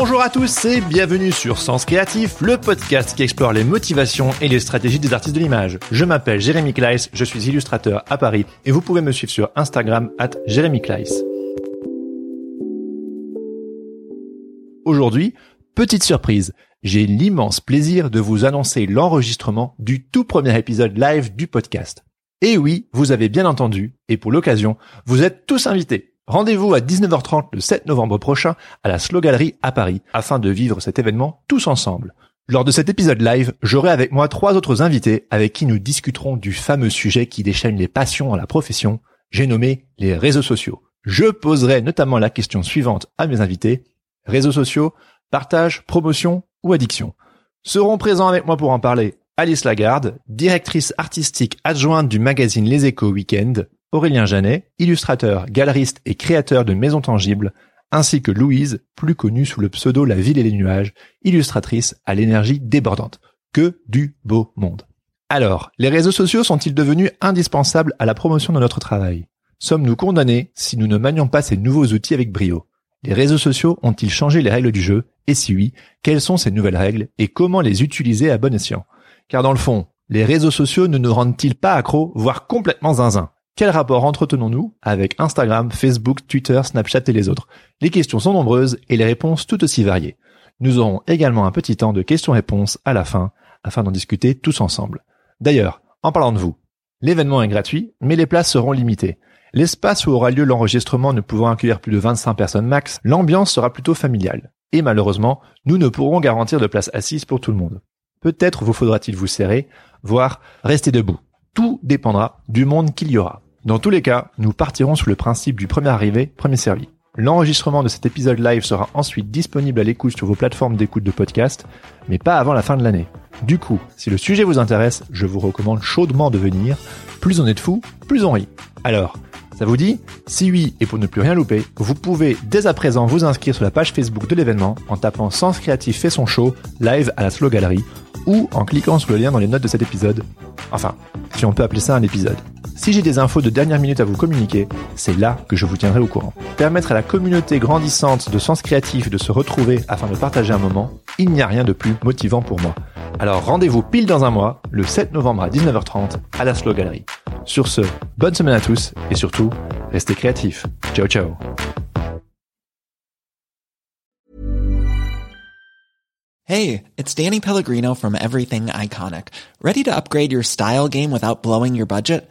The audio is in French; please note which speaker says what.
Speaker 1: Bonjour à tous et bienvenue sur Sens Créatif, le podcast qui explore les motivations et les stratégies des artistes de l'image. Je m'appelle Jérémy Kleiss, je suis illustrateur à Paris et vous pouvez me suivre sur Instagram at Jérémy Kleiss. Aujourd'hui, petite surprise, j'ai l'immense plaisir de vous annoncer l'enregistrement du tout premier épisode live du podcast. Et oui, vous avez bien entendu, et pour l'occasion, vous êtes tous invités. Rendez-vous à 19h30 le 7 novembre prochain à la Slow Gallery à Paris afin de vivre cet événement tous ensemble. Lors de cet épisode live, j'aurai avec moi trois autres invités avec qui nous discuterons du fameux sujet qui déchaîne les passions dans la profession, j'ai nommé les réseaux sociaux. Je poserai notamment la question suivante à mes invités. Réseaux sociaux, partage, promotion ou addiction Seront présents avec moi pour en parler Alice Lagarde, directrice artistique adjointe du magazine Les Échos Weekend, Aurélien Janet, illustrateur, galeriste et créateur de Maisons Tangibles, ainsi que Louise, plus connue sous le pseudo La Ville et les Nuages, illustratrice à l'énergie débordante. Que du beau monde. Alors, les réseaux sociaux sont-ils devenus indispensables à la promotion de notre travail? Sommes-nous condamnés si nous ne manions pas ces nouveaux outils avec brio? Les réseaux sociaux ont-ils changé les règles du jeu? Et si oui, quelles sont ces nouvelles règles et comment les utiliser à bon escient? Car dans le fond, les réseaux sociaux ne nous rendent-ils pas accros, voire complètement zinzin? Quel rapport entretenons-nous avec Instagram, Facebook, Twitter, Snapchat et les autres? Les questions sont nombreuses et les réponses tout aussi variées. Nous aurons également un petit temps de questions-réponses à la fin, afin d'en discuter tous ensemble. D'ailleurs, en parlant de vous, l'événement est gratuit, mais les places seront limitées. L'espace où aura lieu l'enregistrement ne pouvant accueillir plus de 25 personnes max, l'ambiance sera plutôt familiale. Et malheureusement, nous ne pourrons garantir de place assise pour tout le monde. Peut-être vous faudra-t-il vous serrer, voire rester debout. Tout dépendra du monde qu'il y aura. Dans tous les cas, nous partirons sous le principe du premier arrivé, premier servi. L'enregistrement de cet épisode live sera ensuite disponible à l'écoute sur vos plateformes d'écoute de podcast, mais pas avant la fin de l'année. Du coup, si le sujet vous intéresse, je vous recommande chaudement de venir. Plus on est de fous, plus on rit. Alors, ça vous dit? Si oui, et pour ne plus rien louper, vous pouvez dès à présent vous inscrire sur la page Facebook de l'événement en tapant Sens Créatif fait son show live à la Slow Gallery ou en cliquant sur le lien dans les notes de cet épisode. Enfin, si on peut appeler ça un épisode. Si j'ai des infos de dernière minute à vous communiquer, c'est là que je vous tiendrai au courant. Permettre à la communauté grandissante de sens créatif de se retrouver afin de partager un moment, il n'y a rien de plus motivant pour moi. Alors rendez-vous pile dans un mois, le 7 novembre à 19h30, à la Slow Gallery. Sur ce, bonne semaine à tous et surtout, restez créatifs. Ciao ciao
Speaker 2: Hey, it's Danny Pellegrino from Everything Iconic. Ready to upgrade your style game without blowing your budget?